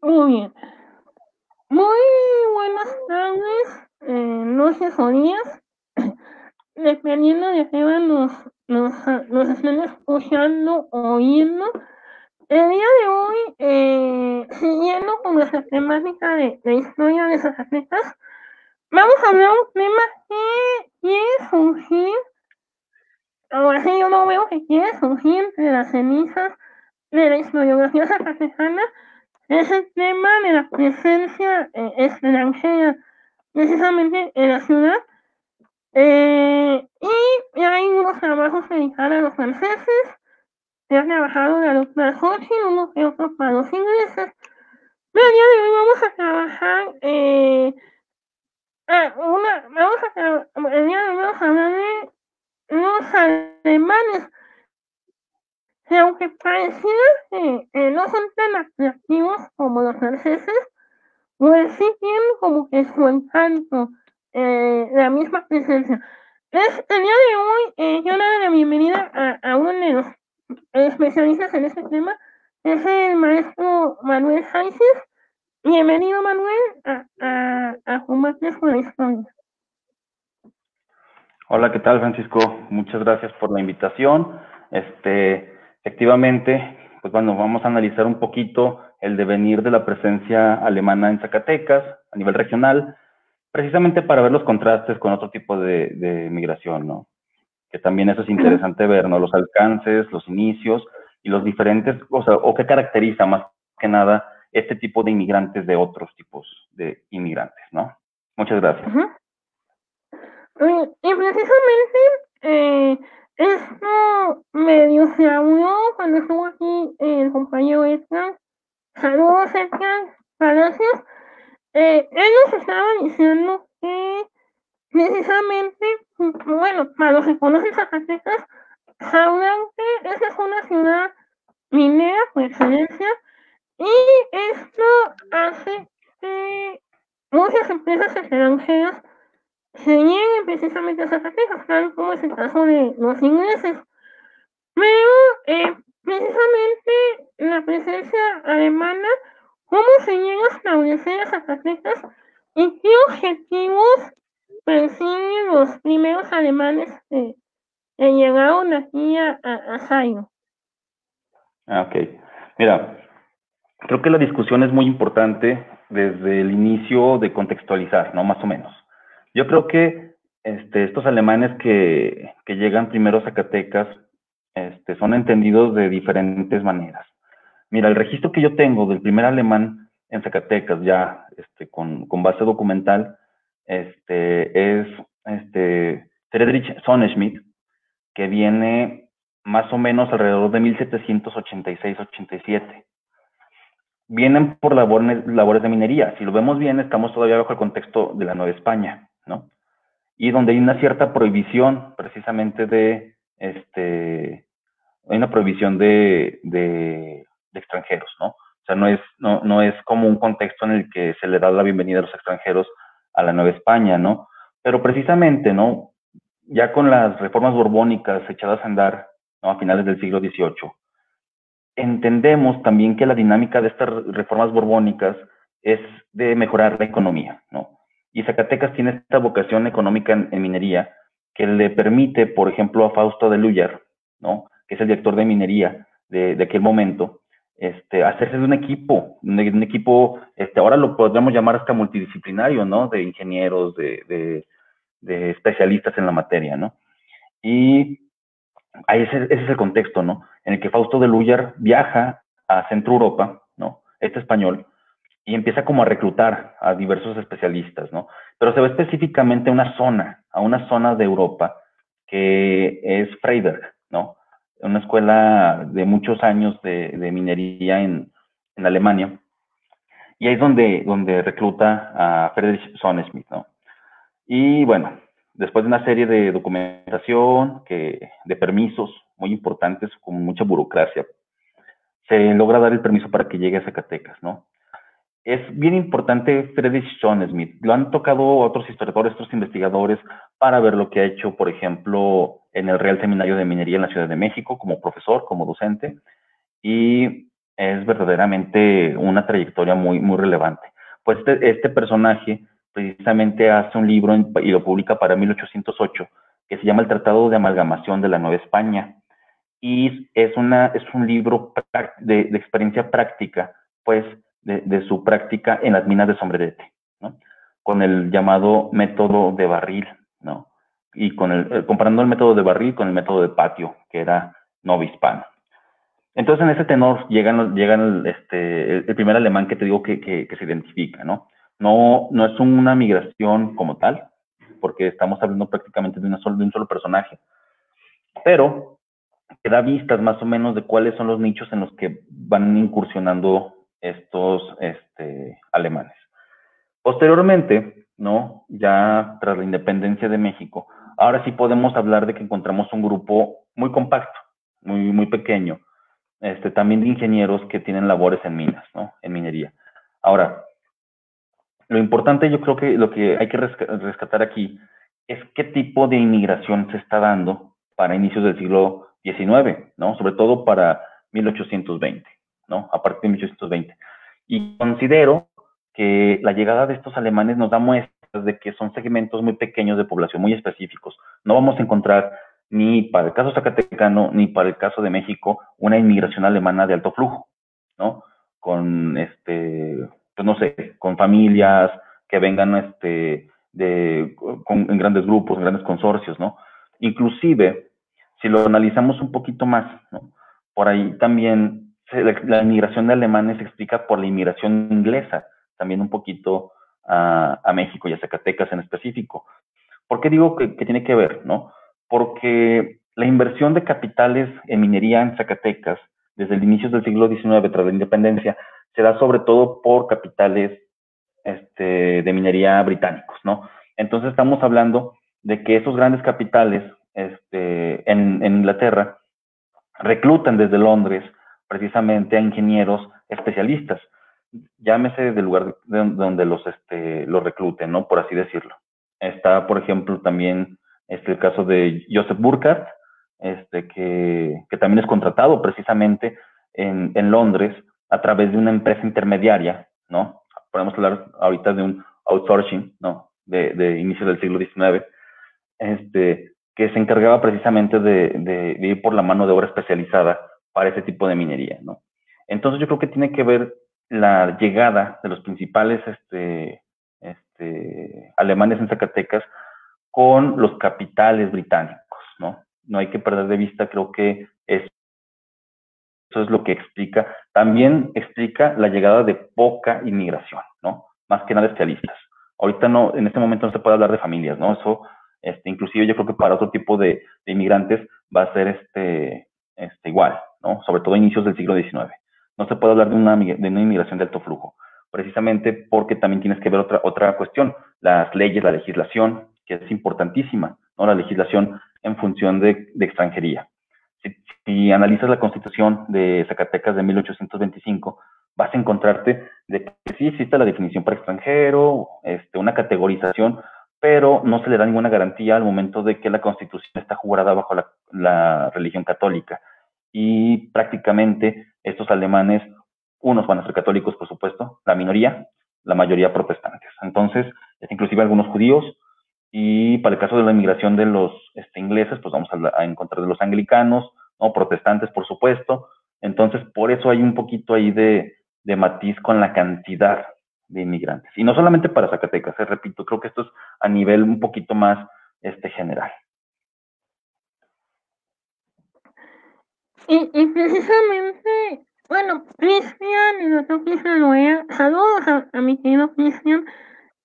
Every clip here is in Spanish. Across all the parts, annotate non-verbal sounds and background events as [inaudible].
Muy bien. Muy buenas tardes, eh, noches o días, [coughs] dependiendo de qué nos, nos, nos estén escuchando o oyendo. El día de hoy, eh, siguiendo con nuestra temática de, historia de Zacatecas, vamos a hablar un tema que quiere surgir, ahora sí yo no veo que quiere surgir de las cenizas de la historiografía zacatecana, es el tema de la presencia eh, extranjera, precisamente en la ciudad. Eh, y hay unos trabajos dedicados a los franceses, se ha trabajado la doctora Hodgkin, unos y otros para los ingleses. Pero el día de hoy vamos a trabajar, eh, ah, una, vamos a el día de hoy vamos a hablar de los alemanes, que aunque pareciera que eh, no son tan atractivos como los franceses, pues sí tienen como que su encanto, eh, la misma presencia. Es, el día de hoy eh, yo doy la bienvenida a, a uno de los especialistas en este tema, es el maestro Manuel Sánchez. Bienvenido, Manuel, a, a, a Combates con la Historia. Hola, ¿qué tal, Francisco? Muchas gracias por la invitación. Este, efectivamente, pues bueno, vamos a analizar un poquito el devenir de la presencia alemana en Zacatecas a nivel regional, precisamente para ver los contrastes con otro tipo de, de migración, ¿no? que también eso es interesante ver, ¿no? Los alcances, los inicios y los diferentes, o sea, o qué caracteriza más que nada este tipo de inmigrantes de otros tipos de inmigrantes, ¿no? Muchas gracias. Y precisamente eh, esto medio se habló cuando estuvo aquí el compañero Edgar. Saludos Edgar, gracias. Eh, él nos estaba diciendo que precisamente, bueno, para los que conocen Zacatecas, Jaulante, esa es una ciudad minera por excelencia, y esto hace que muchas empresas extranjeras se lleguen precisamente a Zacatecas, tal como es el caso de los ingleses. Pero eh, precisamente la presencia alemana, ¿cómo se llega a establecer a Zacatecas y qué objetivos persiguen los primeros alemanes que, que llegaron aquí a, a, a. Ah, ok. Mira, creo que la discusión es muy importante desde el inicio de contextualizar, ¿no? Más o menos. Yo creo que este, estos alemanes que, llegan primero a Zacatecas este, son entendidos de diferentes maneras. Mira, el registro que yo tengo del primer alemán en Zacatecas, ya este, con, base documental, este, es este, Friedrich Sonnenschmidt, que viene más o menos alrededor de 1786-87. Vienen por labores, labores de minería. Si lo vemos bien, estamos todavía bajo el contexto de la Nueva España, Y donde hay una cierta prohibición precisamente de, este, hay una prohibición de, de, de extranjeros, ¿no? O sea, no es, no, no es como un contexto en el que se le da la bienvenida a los extranjeros a la Nueva España, ¿no? Pero precisamente, ¿no? Ya con las reformas borbónicas echadas a andar ¿no? a finales del siglo XVIII, entendemos también que la dinámica de estas reformas borbónicas es de mejorar la economía, ¿no? Y Zacatecas tiene esta vocación económica en, minería que le permite, por ejemplo, a Fausto de Lúyer, ¿no? Que es el director de minería de, aquel momento, este, hacerse de un equipo, un, equipo, este, ahora lo podríamos llamar hasta multidisciplinario, ¿no? De ingenieros, de, de, especialistas en la materia, ¿no? Y ahí ese, es el contexto, ¿no? En el que Fausto de Lúyer viaja a Centro Europa, ¿no? Este español, y empieza como a reclutar a diversos especialistas, ¿no? Pero se va específicamente a una zona, a una zona de Europa que es Freiberg, ¿no? una escuela de muchos años de, de minería en, en, Alemania. Y ahí es donde, donde recluta a Friedrich Sonnenschmidt, ¿no? Y bueno, después de una serie de documentación, que, de permisos muy importantes, con mucha burocracia, se logra dar el permiso para que llegue a Zacatecas, ¿no? Es bien importante Friedrich Sonnenschmidt. Lo han tocado otros historiadores, otros investigadores, para ver lo que ha hecho, por ejemplo, en el Real Seminario de Minería en la Ciudad de México, como profesor, como docente, y es verdaderamente una trayectoria muy, muy relevante. Pues este, este personaje precisamente hace un libro y lo publica para 1808 que se llama El Tratado de Amalgamación de la Nueva España. Y es, una, es un libro de, experiencia práctica, pues, de, su práctica en las minas de sombrerete, ¿no? Con el llamado método de barril, ¿no? Y con el, eh, comparando el método de barril con el método de patio, que era no hispano. Entonces, en ese tenor llegan, llegan este, el, primer alemán que te digo que, que, se identifica, ¿no? ¿no? No es una migración como tal, porque estamos hablando prácticamente de, una de un solo personaje, pero que da vistas más o menos de cuáles son los nichos en los que van incursionando estos este, alemanes. Posteriormente, ¿no? Ya tras la independencia de México, ahora sí podemos hablar de que encontramos un grupo muy compacto, muy, muy pequeño, este, también de ingenieros que tienen labores en minas, ¿no? En minería. Ahora, lo importante yo creo que lo que hay que rescatar aquí es qué tipo de inmigración se está dando para inicios del siglo XIX, ¿no? Sobre todo para 1820, ¿no? A partir de 1820. Y considero que la llegada de estos alemanes nos da muestras de que son segmentos muy pequeños de población, muy específicos. No vamos a encontrar ni para el caso zacatecano, ni para el caso de México, una inmigración alemana de alto flujo, ¿no? Con, este, pues no sé, con familias que vengan, este, de, con, en grandes grupos, en grandes consorcios, ¿no? Inclusive, si lo analizamos un poquito más, ¿no? Por ahí también la, inmigración de alemanes se explica por la inmigración inglesa, también un poquito a, México y a Zacatecas en específico. ¿Por qué digo que, que tiene que ver, no? porque la inversión de capitales en minería en Zacatecas desde el inicio del siglo XIX tras la independencia se da sobre todo por capitales este, de minería británicos, ¿no? Entonces estamos hablando de que esos grandes capitales este, en, Inglaterra reclutan desde Londres precisamente a ingenieros especialistas, llámese del lugar donde los, este, los recluten, ¿no? Por así decirlo. Está, por ejemplo, también este, el caso de Joseph Burkhardt, este, que, que también es contratado precisamente en, en, Londres a través de una empresa intermediaria, ¿no? Podemos hablar ahorita de un outsourcing, ¿no? De, de inicios del siglo XIX, este, que se encargaba precisamente de, de, de, ir por la mano de obra especializada para ese tipo de minería, ¿no? Entonces yo creo que tiene que ver la llegada de los principales este, este, alemanes en Zacatecas con los capitales británicos, ¿no? No hay que perder de vista, creo que eso es lo que explica, también explica la llegada de poca inmigración, ¿no? Más que nada especialistas. Ahorita no, en este momento no se puede hablar de familias, ¿no? Eso, este, inclusive yo creo que para otro tipo de, inmigrantes va a ser este, este, igual, Sobre todo a inicios del siglo XIX. No se puede hablar de una, de una inmigración de alto flujo, precisamente porque también tienes que ver otra, otra cuestión, las leyes, la legislación, que es importantísima, ¿no? la legislación en función de, extranjería. Si, analizas la constitución de Zacatecas de 1825, vas a encontrarte de que sí existe la definición para extranjero, este, una categorización, pero no se le da ninguna garantía al momento de que la constitución está jurada bajo la religión católica. Y prácticamente estos alemanes, unos van a ser católicos, por supuesto, la minoría, la mayoría protestantes. Entonces, inclusive algunos judíos, y para el caso de la inmigración de los este, ingleses, pues vamos a, encontrar de los anglicanos, ¿no? protestantes, por supuesto. Entonces, por eso hay un poquito ahí de, de matiz con la cantidad de inmigrantes. Y no solamente para Zacatecas, eh, repito, creo que esto es a nivel un poquito más este, general. Y, y precisamente, bueno, Cristian, y nosotros Cristian saludos a, a mi querido Cristian,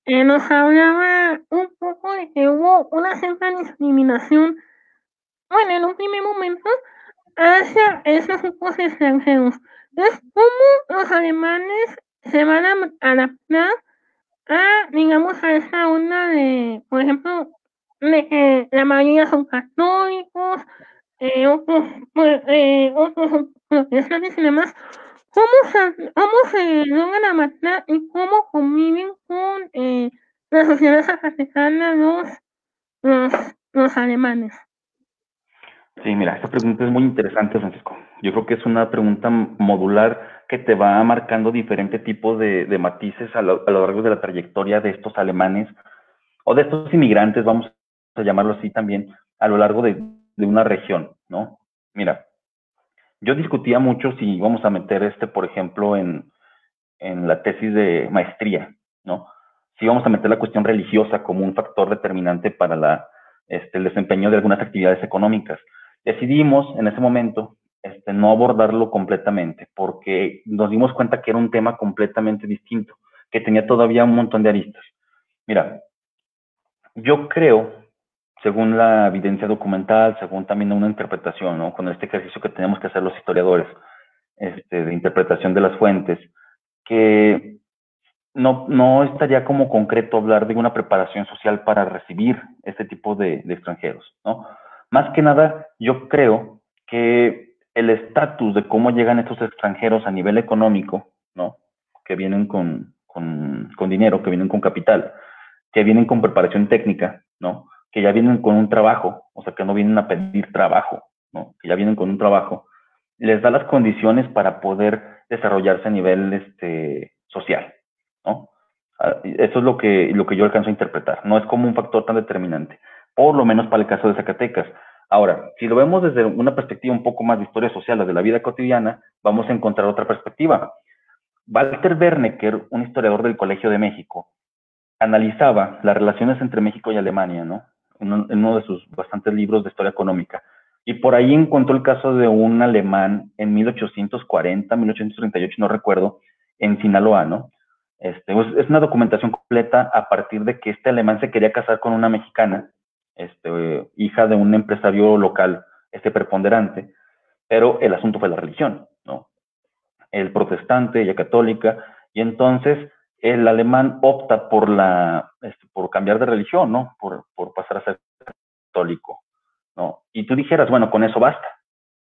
eh, nos hablaba un poco de que hubo una cierta discriminación, bueno, en un primer momento, hacia esos grupos extranjeros. Entonces, ¿cómo los alemanes se van a adaptar a, digamos, a esa onda de, por ejemplo, de que la mayoría son católicos, eh, pues, eh? ¿Cómo se, cómo se logran y cómo conviven con eh, la sociedad los, los, alemanes? Sí, mira, esta pregunta es muy interesante, Francisco. Yo creo que es una pregunta modular que te va marcando diferentes tipos de, matices a lo, largo de la trayectoria de estos alemanes o de estos inmigrantes, vamos a llamarlo así también, a lo largo de, de una región, ¿no? Mira, yo discutía mucho si vamos a meter este, por ejemplo, en, en la tesis de maestría, ¿no? Si vamos a meter la cuestión religiosa como un factor determinante para la, este, el desempeño de algunas actividades económicas. Decidimos en ese momento este, no abordarlo completamente porque nos dimos cuenta que era un tema completamente distinto, que tenía todavía un montón de aristas. Mira, yo creo, según la evidencia documental, según también una interpretación, ¿no? con este ejercicio que tenemos que hacer los historiadores este, de interpretación de las fuentes, que no, no estaría como concreto hablar de una preparación social para recibir este tipo de, extranjeros, ¿no? Más que nada, yo creo que el estatus de cómo llegan estos extranjeros a nivel económico, ¿no? Que vienen con, con, con, dinero, que vienen con capital, que vienen con preparación técnica, ¿no? Que ya vienen con un trabajo, o sea, que no vienen a pedir trabajo, ¿no? Que ya vienen con un trabajo, les da las condiciones para poder desarrollarse a nivel este, social, ¿no? Ah, eso es lo que, lo que yo alcanzo a interpretar. No es como un factor tan determinante, por lo menos para el caso de Zacatecas. Ahora, si lo vemos desde una perspectiva un poco más de historia social, de la vida cotidiana, vamos a encontrar otra perspectiva. Walter Wernecker, un historiador del Colegio de México, analizaba las relaciones entre México y Alemania, ¿no? En uno de sus bastantes libros de historia económica. Y por ahí encontró el caso de un alemán en 1840, 1838, no recuerdo, en Sinaloa, ¿no? Este, pues, es una documentación completa a partir de que este alemán se quería casar con una mexicana, este, hija de un empresario local, este preponderante, pero el asunto fue la religión, ¿no? El protestante, ella católica, y entonces el alemán opta por la, este, cambiar de religión, ¿no? Por, pasar a ser católico. Y tú dijeras, bueno, con eso basta,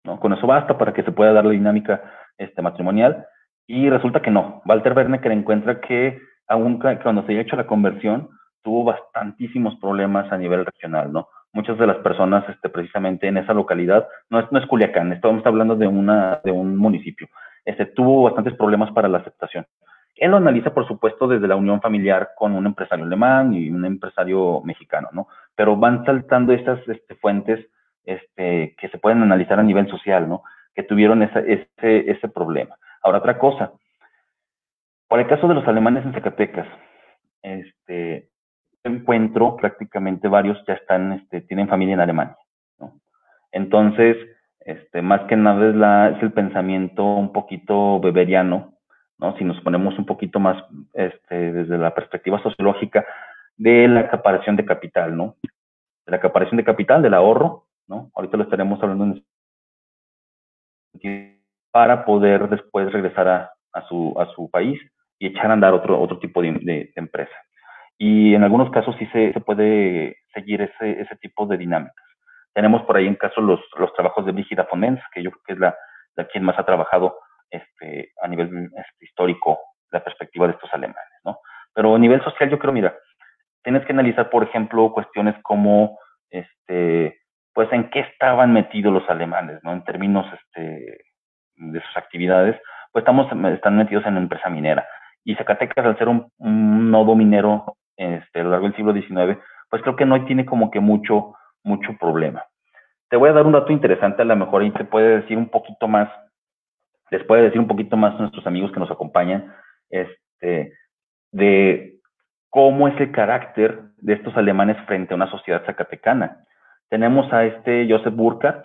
¿no? Con eso basta para que se pueda dar la dinámica este, matrimonial. Y resulta que no. Walter Werner encuentra que aún cuando se haya hecho la conversión, tuvo bastantísimos problemas a nivel regional, ¿no? Muchas de las personas, este, precisamente en esa localidad, no es, no es Culiacán, estamos hablando de un municipio, este, tuvo bastantes problemas para la aceptación. Él lo analiza, por supuesto, desde la unión familiar con un empresario alemán y un empresario mexicano, ¿no? Pero van saltando estas fuentes este, que se pueden analizar a nivel social, ¿no? Que tuvieron ese, problema. Ahora, otra cosa. Por el caso de los alemanes en Zacatecas, este, encuentro prácticamente varios ya están, este, tienen familia en Alemania, ¿no? Entonces, este, más que nada es el pensamiento un poquito beberiano Si nos ponemos un poquito más este, desde la perspectiva sociológica de la acaparación de capital, ¿no? De la acaparación de capital, del ahorro, ¿no? Ahorita lo estaremos hablando en para poder después regresar a, a, su, a su país y echar a andar otro, otro tipo de, empresa. Y en algunos casos sí se, se puede seguir ese, ese tipo de dinámicas. Tenemos por ahí en caso los, los trabajos de Brígida Fonens, que yo creo que es la, la quien más ha trabajado este, a nivel este, histórico la perspectiva de estos alemanes, ¿no? Pero a nivel social yo creo, mira, tienes que analizar, por ejemplo, cuestiones como, este, pues, en qué estaban metidos los alemanes, ¿no? En términos este, de sus actividades, pues estamos, están metidos en la empresa minera. Y Zacatecas, al ser un, nodo minero este, a lo largo del siglo XIX, pues creo que no tiene como que mucho, mucho problema. Te voy a dar un dato interesante, a lo mejor ahí te puede decir un poquito más les puede decir un poquito más a nuestros amigos que nos acompañan, este, de cómo es el carácter de estos alemanes frente a una sociedad zacatecana. Tenemos a este Joseph Burkhardt,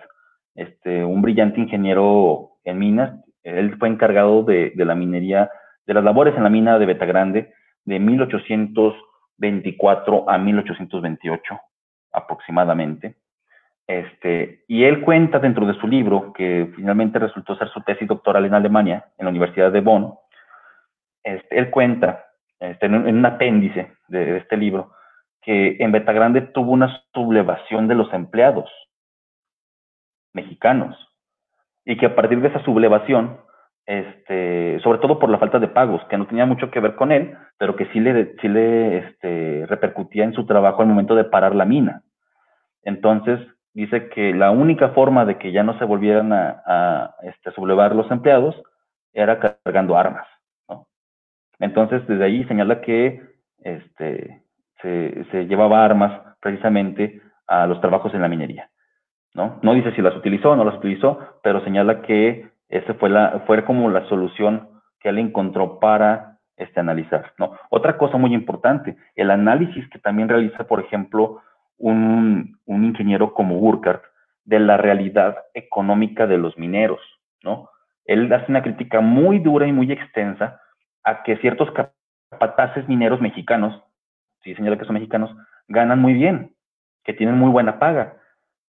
este, un brillante ingeniero en minas. Él fue encargado de, de la minería, de las labores en la mina de Betagrande de 1824 a 1828 aproximadamente. Este, y él cuenta dentro de su libro, que finalmente resultó ser su tesis doctoral en Alemania, en la Universidad de Bonn, este, él cuenta este, en, un apéndice de, este libro que en Betagrande tuvo una sublevación de los empleados mexicanos y que a partir de esa sublevación, sobre todo por la falta de pagos, que no tenía mucho que ver con él, pero que sí le, sí le repercutía en su trabajo al momento de parar la mina. Entonces, dice que la única forma de que ya no se volvieran a, este, sublevar los empleados era cargando armas. ¿no? Entonces, desde ahí señala que este, se, llevaba armas precisamente a los trabajos en la minería. ¿no? no dice si las utilizó o no las utilizó, pero señala que esa fue, la, fue como la solución que él encontró para este, analizar. ¿no? Otra cosa muy importante, el análisis que también realiza, por ejemplo, un, un ingeniero como Burkhardt de la realidad económica de los mineros. ¿no? Él hace una crítica muy dura y muy extensa a que ciertos capataces mineros mexicanos, sí señala que son mexicanos, ganan muy bien, que tienen muy buena paga,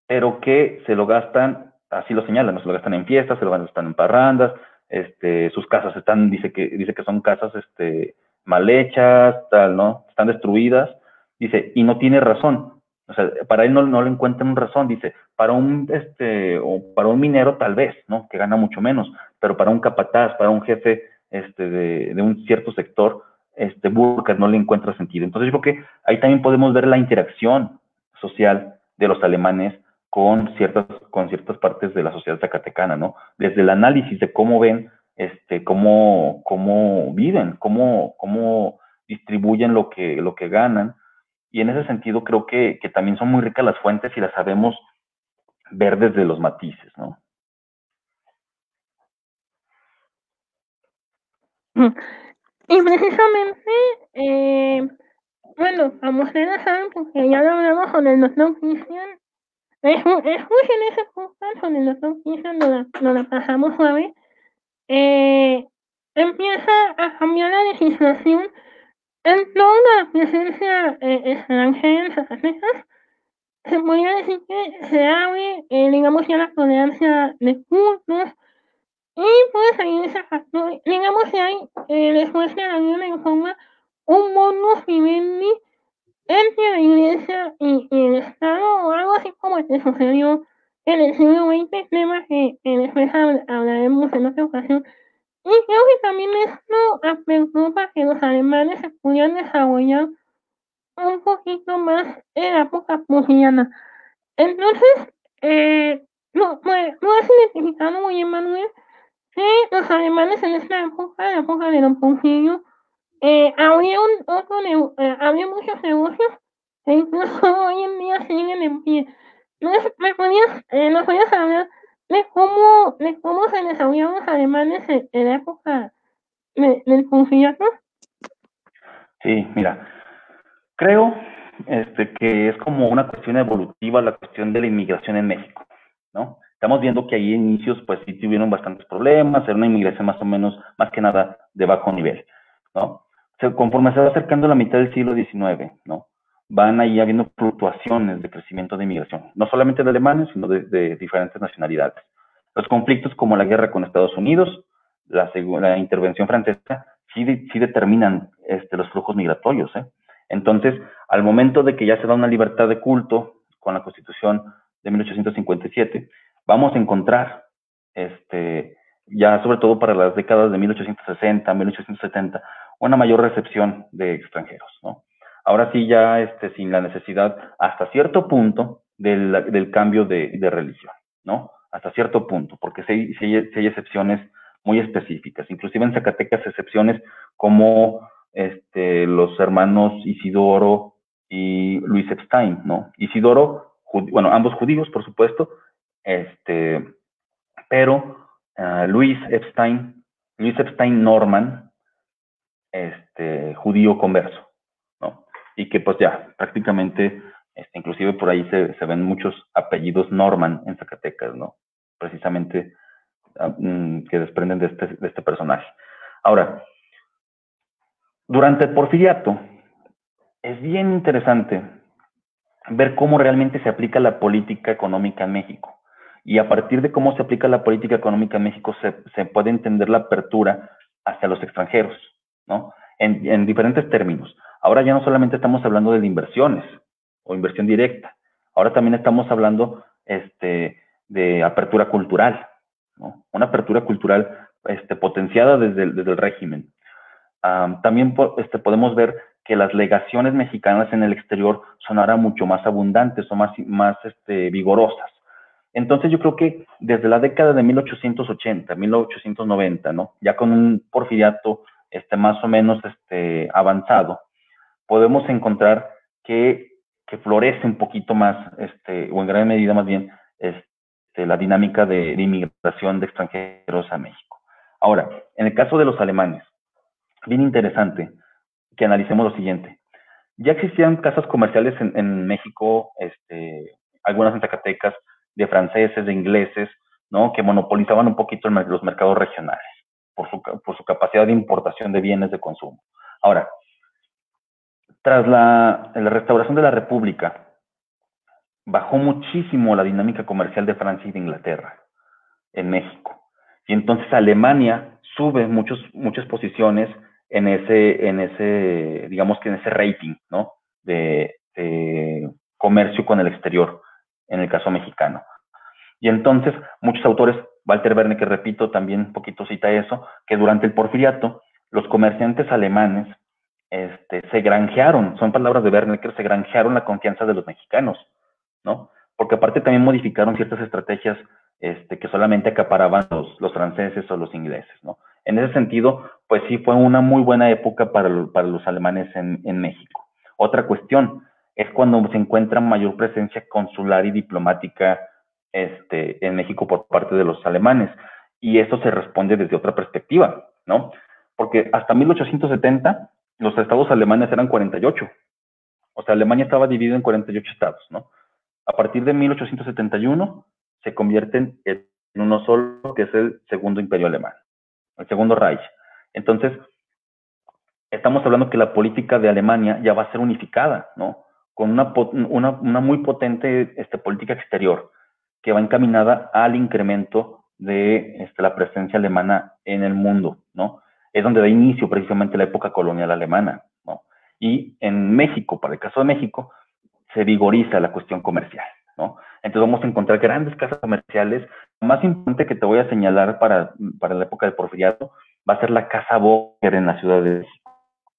pero que se lo gastan, así lo señalan, ¿no? se lo gastan en fiestas, se lo gastan en parrandas, este, sus casas están, dice que, dice que son casas este, mal hechas, tal, ¿no? Están destruidas, dice, y no tiene razón. O sea, para él no, no le encuentran razón, dice, para un, este, o para un minero tal vez, ¿no? Que gana mucho menos, pero para un capataz, para un jefe este, de, de un cierto sector, este, Burkhardt no le encuentra sentido. Entonces yo creo que ahí también podemos ver la interacción social de los alemanes con ciertas, con ciertas partes de la sociedad zacatecana, ¿no? Desde el análisis de cómo ven, este, cómo, cómo viven, cómo, cómo distribuyen lo que, lo que ganan. Y en ese sentido creo que, que también son muy ricas las fuentes y las sabemos ver desde los matices, ¿no? Y precisamente, eh, bueno, como ustedes saben, porque ya lo hablamos con el doctor Cristian, es, muy en ese punto con el doctor Cristian, nos, la pasamos suave, eh, empieza a cambiar la legislación toda la presencia eh, extranjera en. Se podría decir que se abre, eh, digamos, ya la tolerancia de cultos, y pues ahí factor, digamos que hay, eh, después de la Biblia informa un bonus vivendi entre la iglesia y, el Estado, o algo así como que sucedió en el siglo XX, tema que, después hablaremos en otra ocasión. Y creo que también esto aperturó para que los alemanes se pudieran desarrollar un poquito más en la época prusiana. Entonces, eh, no, pues, no has identificado muy Manuel, que los alemanes en esta época, la época de Don Porfirio, eh, un, otro, eh, había muchos negocios que incluso [laughs] hoy en día siguen en pie. ¿Me podías, eh, ¿Nos podías hablar de cómo, de cómo se desarrollaron los alemanes en, la época del porfiriato? Sí, mira, creo este, que es como una cuestión evolutiva la cuestión de la inmigración en México, ¿no? Estamos viendo que ahí inicios, pues sí tuvieron bastantes problemas, era una inmigración más o menos, más que nada, de bajo nivel, ¿no? conforme se va acercando la mitad del siglo XIX, ¿no? Van ahí habiendo fluctuaciones de crecimiento de inmigración, no solamente de alemanes, sino de, diferentes nacionalidades. Los conflictos como la guerra con Estados Unidos, la, la intervención francesa, sí, sí determinan este, los flujos migratorios. ¿eh? Entonces, al momento de que ya se da una libertad de culto con la Constitución de 1857, vamos a encontrar, este, ya sobre todo para las décadas de 1860, 1870, una mayor recepción de extranjeros, ¿no? Ahora sí ya este, sin la necesidad hasta cierto punto del, del cambio de, religión, ¿no? Hasta cierto punto, porque sí, sí, hay excepciones muy específicas, inclusive en Zacatecas excepciones como este, los hermanos Isidoro y Luis Epstein, ¿no? Isidoro, bueno, ambos judíos, por supuesto, este, pero uh, Luis Epstein, Luis Epstein Norman, este, judío converso. Y que pues ya prácticamente, este, inclusive por ahí se, se, ven muchos apellidos Norman en Zacatecas, ¿no? Precisamente uh, que desprenden de este, de este personaje. Ahora, durante el porfiriato, es bien interesante ver cómo realmente se aplica la política económica en México. Y a partir de cómo se aplica la política económica en México, se, puede entender la apertura hacia los extranjeros, ¿no? En, diferentes términos. Ahora ya no solamente estamos hablando de inversiones o inversión directa, ahora también estamos hablando este, de apertura cultural. Una apertura cultural este, potenciada desde el, régimen. también este, podemos ver que las legaciones mexicanas en el exterior son ahora mucho más abundantes, son más, este, vigorosas. Entonces yo creo que desde la década de 1880, 1890, ¿no? Ya con un porfiriato este, más o menos avanzado, podemos encontrar que, florece un poquito más, este, o en gran medida más bien, este, la dinámica de, inmigración de extranjeros a México. Ahora, en el caso de los alemanes, bien interesante que analicemos lo siguiente. Ya existían casas comerciales en, México, este, algunas en Zacatecas, de franceses, de ingleses. Que monopolizaban un poquito los mercados regionales por su, por su capacidad de importación de bienes de consumo. Ahora, tras la, restauración de la República, bajó muchísimo la dinámica comercial de Francia y de Inglaterra en México. Y entonces Alemania sube muchos, muchas posiciones en ese, en ese, digamos que en ese rating, ¿no? De, de comercio con el exterior en el caso mexicano. Y entonces muchos autores, Walter Verne, que repito, también un poquito cita eso, que durante el porfiriato los comerciantes alemanes este, se granjearon, son palabras de Verne, que se granjearon la confianza de los mexicanos, ¿no? Porque aparte también modificaron ciertas estrategias este, que solamente acaparaban los, los franceses o los ingleses, ¿no? En ese sentido, pues sí fue una muy buena época para, para los alemanes en, en México. Otra cuestión, es cuando se encuentra mayor presencia consular y diplomática este, en México por parte de los alemanes. Y eso se responde desde otra perspectiva, ¿no? Porque hasta 1870 los estados alemanes eran 48. O sea, Alemania estaba dividida en 48 estados, ¿no? A partir de 1871 se convierten en uno solo, que es el segundo imperio alemán, el segundo Reich. Entonces, estamos hablando que la política de Alemania ya va a ser unificada, ¿no? con una, muy potente este, política exterior que va encaminada al incremento de este, la presencia alemana en el mundo, ¿no? Es donde da inicio precisamente la época colonial alemana, ¿no? Y en México, para el caso de México, se vigoriza la cuestión comercial, ¿no? Entonces vamos a encontrar grandes casas comerciales. Lo más importante que te voy a señalar para, para la época del porfiriato va a ser la Casa Boger en la Ciudad de.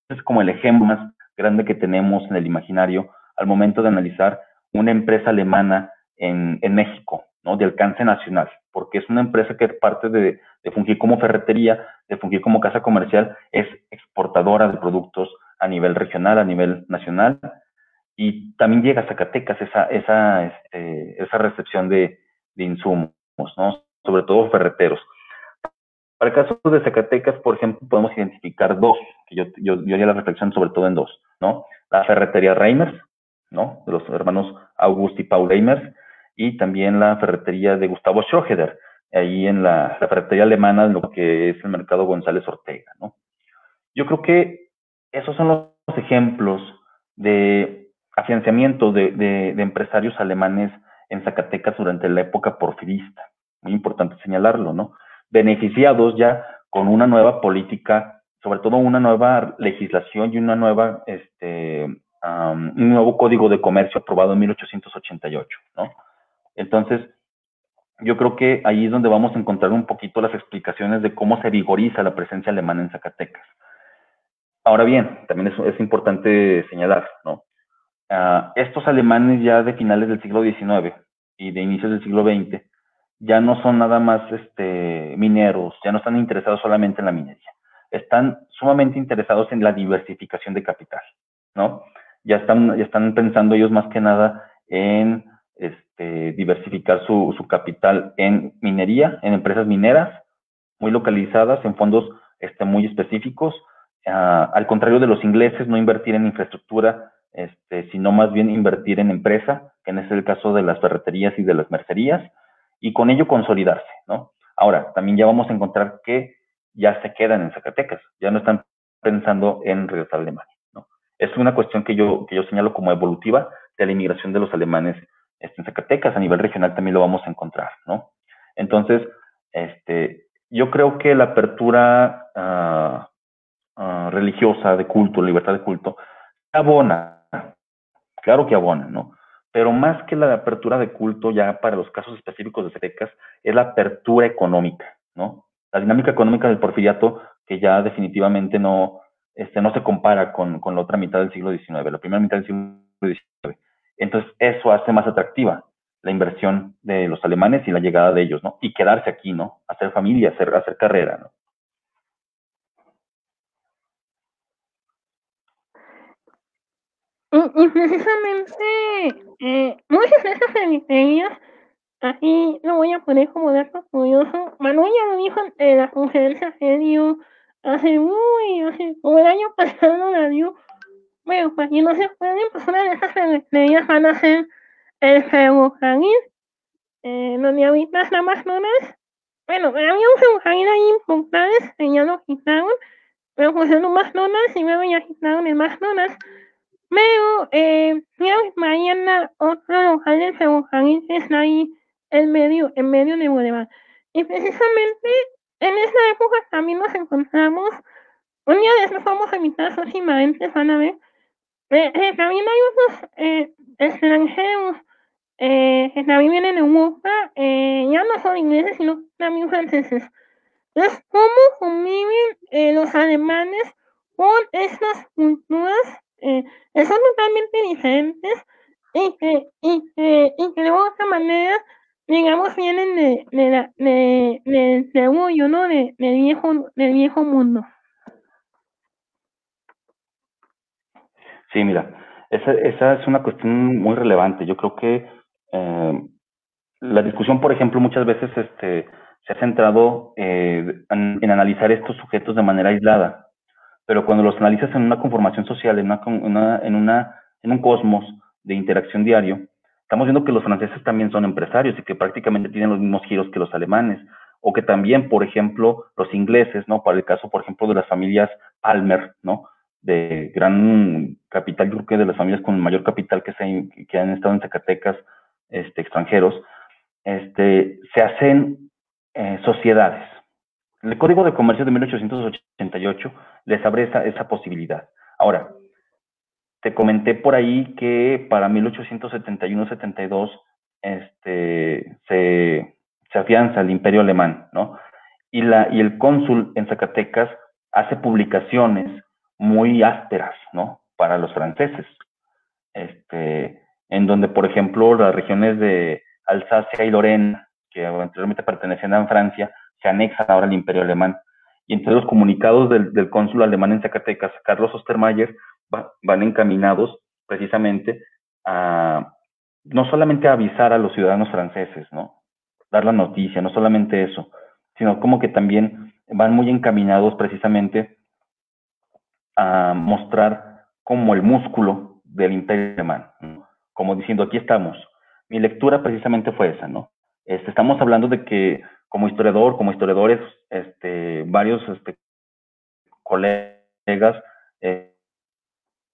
Es como el ejemplo más grande que tenemos en el imaginario al momento de analizar una empresa alemana en, en México, ¿no? De alcance nacional, porque es una empresa que parte de, de fungir como ferretería, de fungir como casa comercial, es exportadora de productos a nivel regional, a nivel nacional, y también llega a Zacatecas esa, esa, este, esa recepción de, de, insumos, ¿no? sobre todo ferreteros. Para el caso de Zacatecas, por ejemplo, podemos identificar dos, que yo, yo, yo haría la reflexión sobre todo en dos, ¿no? La ferretería Reimers, ¿no? De los hermanos August y Paul Eimers, y también la ferretería de Gustavo Schroeder, ahí en la, ferretería alemana, en lo que es el mercado González Ortega, ¿no? Yo creo que esos son los ejemplos de afianzamiento de, empresarios alemanes en Zacatecas durante la época porfirista. Muy importante señalarlo, ¿no? Beneficiados ya con una nueva política, sobre todo una nueva legislación y una nueva este, un nuevo código de comercio aprobado en 1888, ¿no? Entonces, yo creo que ahí es donde vamos a encontrar un poquito las explicaciones de cómo se vigoriza la presencia alemana en Zacatecas. Ahora bien, también es, es importante señalar, ¿no? Uh, estos alemanes ya de finales del siglo XIX y de inicios del siglo XX ya no son nada más este, mineros, ya no están interesados solamente en la minería, están sumamente interesados en la diversificación de capital, ¿no? ya están, ya están pensando ellos más que nada en este, diversificar su, su capital en minería, en empresas mineras, muy localizadas, en fondos este, muy específicos. Uh, al contrario de los ingleses, no invertir en infraestructura, este, sino más bien invertir en empresa, que en es el caso de las ferreterías y de las mercerías, y con ello consolidarse, ¿no? Ahora, también ya vamos a encontrar que ya se quedan en Zacatecas, ya no están pensando en regresar a Alemania es una cuestión que yo, que yo señalo como evolutiva de la inmigración de los alemanes este, en Zacatecas, a nivel regional también lo vamos a encontrar, ¿no? Entonces, este, yo creo que la apertura uh, uh, religiosa de culto, libertad de culto, abona, claro que abona, ¿no? Pero más que la apertura de culto ya para los casos específicos de Zacatecas, es la apertura económica, ¿no? La dinámica económica del porfiriato que ya definitivamente no, este, no se compara con, con la otra mitad del siglo XIX, la primera mitad del siglo XIX. Entonces, eso hace más atractiva la inversión de los alemanes y la llegada de ellos, ¿no? Y quedarse aquí, ¿no? Hacer familia, hacer, hacer carrera, ¿no? Y, precisamente eh, muchas de esas periferias, aquí lo voy a poner como dato curioso, Manuel ya lo dijo en la conferencia que dio hace muy, hace, como el año pasado la dio, bueno, para que no se pueden, personas de esas periferias van a ser el ferrocarril, eh, donde ahorita está McDonald's. Bueno, había un ferrocarril ahí importante, que ya lo quitaron, pero pusieron McDonald's y luego ya quitaron el McDonald's. Pero, eh, mañana otro local del ferrocarril que está ahí en medio, en medio de Boulevard. Y precisamente en esa época también nos encontramos, un día de estos vamos a invitar van a ver, eh, eh, también hay otros eh, extranjeros eh, que también vienen de Europa, eh, ya no son ingleses, sino también franceses. Entonces, ¿cómo conviven eh, los alemanes con estas culturas que son totalmente diferentes y que, y, y que de otra manera, digamos, vienen de, de, la, de, de, de ¿no? De, del, viejo, del viejo mundo. Sí, mira, esa, es una cuestión muy relevante. Yo creo que eh, la discusión, por ejemplo, muchas veces este, se ha centrado eh, en, en, analizar estos sujetos de manera aislada, pero cuando los analizas en una conformación social, en, una, una, en, una, en un cosmos de interacción diario, estamos viendo que los franceses también son empresarios y que prácticamente tienen los mismos giros que los alemanes, o que también, por ejemplo, los ingleses, ¿no? Para el caso, por ejemplo, de las familias Palmer, ¿no? De gran capital, yo creo que de las familias con mayor capital que, se, que han estado en Zacatecas, este, extranjeros, este, se hacen eh, sociedades. El Código de Comercio de 1888 les abre esa, esa posibilidad. Ahora, te comenté por ahí que para 1871-72 este, se, se afianza el imperio alemán, ¿no? Y, la, y el cónsul en Zacatecas hace publicaciones muy ásperas, ¿no? Para los franceses. Este, en donde, por ejemplo, las regiones de Alsacia y Lorena, que anteriormente pertenecían a Francia, se anexan ahora al imperio alemán. Y entre los comunicados del, del cónsul alemán en Zacatecas, Carlos Ostermayer, va, van encaminados precisamente a no solamente a avisar a los ciudadanos franceses, ¿no? Dar la noticia, no solamente eso, sino como que también van muy encaminados precisamente a mostrar como el músculo del imperio alemán, ¿no? como diciendo, aquí estamos. Mi lectura precisamente fue esa, ¿no? Este, estamos hablando de que como historiador, como historiadores, este, varios este, colegas, eh,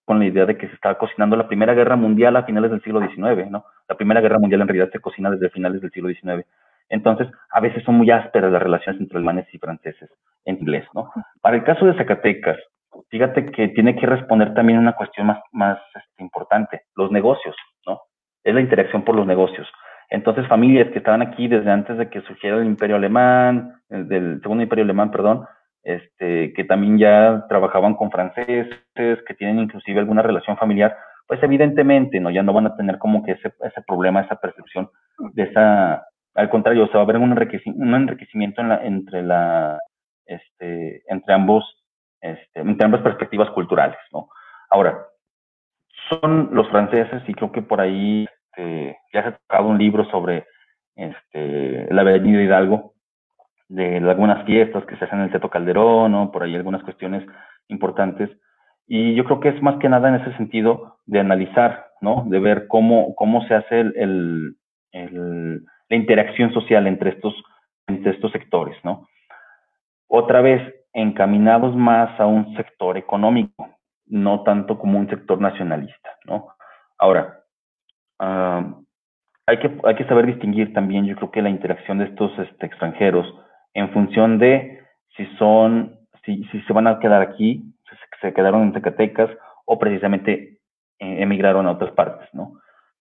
con la idea de que se estaba cocinando la Primera Guerra Mundial a finales del siglo XIX, ¿no? La Primera Guerra Mundial en realidad se cocina desde finales del siglo XIX. Entonces, a veces son muy ásperas las relaciones entre alemanes y franceses en inglés, ¿no? Para el caso de Zacatecas, fíjate que tiene que responder también una cuestión más, más este, importante, los negocios, ¿no? Es la interacción por los negocios. Entonces, familias que estaban aquí desde antes de que surgiera el imperio alemán, el del segundo imperio alemán, perdón, este, que también ya trabajaban con franceses, que tienen inclusive alguna relación familiar, pues evidentemente, ¿no? Ya no van a tener como que ese, ese problema, esa percepción de esa, al contrario, o sea, va a haber un enriquecimiento, un enriquecimiento en la, entre la, este, entre ambos, este, entre ambas perspectivas culturales, ¿no? Ahora, son los franceses y creo que por ahí este, ya se ha tocado un libro sobre este, la avenida Hidalgo, de algunas fiestas que se hacen en el Teto Calderón, ¿no? por ahí algunas cuestiones importantes. Y yo creo que es más que nada en ese sentido de analizar, ¿no? de ver cómo, cómo se hace el, el, el, la interacción social entre estos, entre estos sectores. ¿no? Otra vez, encaminados más a un sector económico, no tanto como un sector nacionalista. ¿no? Ahora, uh, hay, que, hay que saber distinguir también, yo creo que la interacción de estos este, extranjeros, en función de si son, si, si se van a quedar aquí, si se quedaron en Zacatecas o precisamente eh, emigraron a otras partes, ¿no?